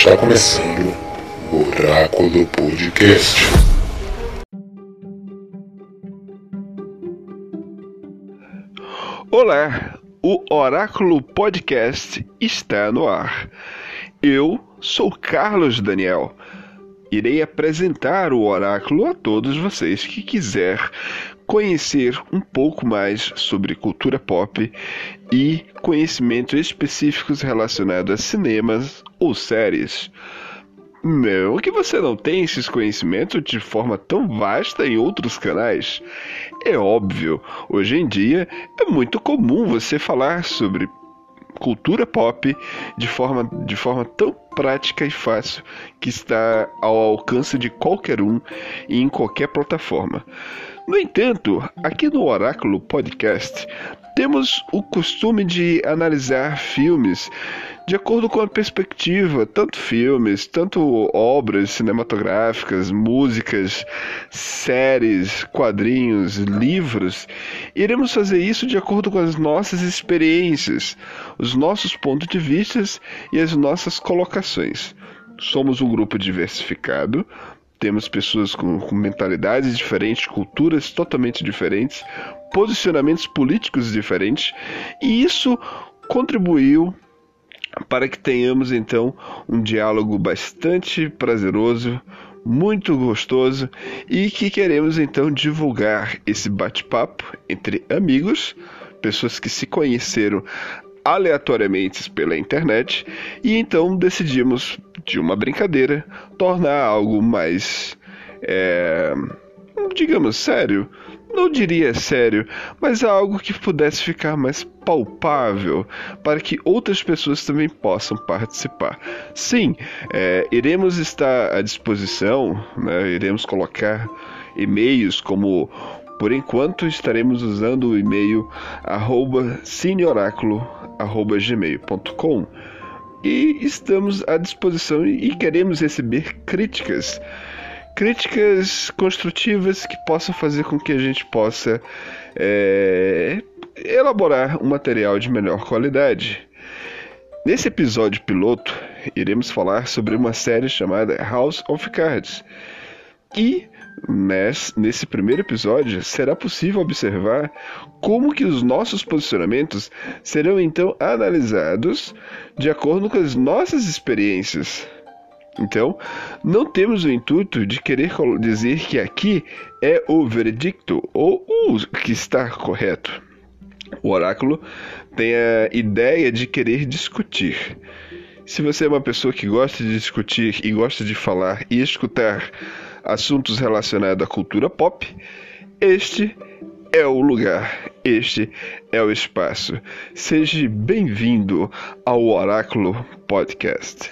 Está começando o Oráculo Podcast. Olá, o Oráculo Podcast está no ar. Eu sou Carlos Daniel. Irei apresentar o oráculo a todos vocês que quiser conhecer um pouco mais sobre cultura pop e conhecimentos específicos relacionados a cinemas ou séries. Não que você não tenha esses conhecimentos de forma tão vasta em outros canais. É óbvio, hoje em dia é muito comum você falar sobre cultura pop de forma, de forma tão prática e fácil que está ao alcance de qualquer um e em qualquer plataforma. No entanto, aqui no Oráculo Podcast, temos o costume de analisar filmes de acordo com a perspectiva, tanto filmes, tanto obras cinematográficas, músicas, séries, quadrinhos, livros. Iremos fazer isso de acordo com as nossas experiências, os nossos pontos de vista e as nossas colocações. Somos um grupo diversificado, temos pessoas com, com, mentalidades diferentes, culturas totalmente diferentes, posicionamentos políticos diferentes, e isso contribuiu para que tenhamos então um diálogo bastante prazeroso, muito gostoso e que queremos então divulgar esse bate-papo entre amigos, pessoas que se conheceram aleatoriamente pela internet e então decidimos de uma brincadeira tornar algo mais é, digamos sério. Não diria sério, mas algo que pudesse ficar mais palpável para que outras pessoas também possam participar. Sim, é, iremos estar à disposição, né, iremos colocar e-mails como por enquanto estaremos usando o e-mail cineoráculo@gmail.com e estamos à disposição e queremos receber críticas críticas construtivas que possam fazer com que a gente possa é, elaborar um material de melhor qualidade. Nesse episódio piloto, iremos falar sobre uma série chamada House of Cards. E nesse primeiro episódio será possível observar como que os nossos posicionamentos serão então analisados de acordo com as nossas experiências. Então, não temos o intuito de querer dizer que aqui é o veredicto ou o que está correto. O oráculo tem a ideia de querer discutir. Se você é uma pessoa que gosta de discutir e gosta de falar e escutar assuntos relacionados à cultura pop, este é o lugar, este é o espaço. Seja bem-vindo ao Oráculo Podcast.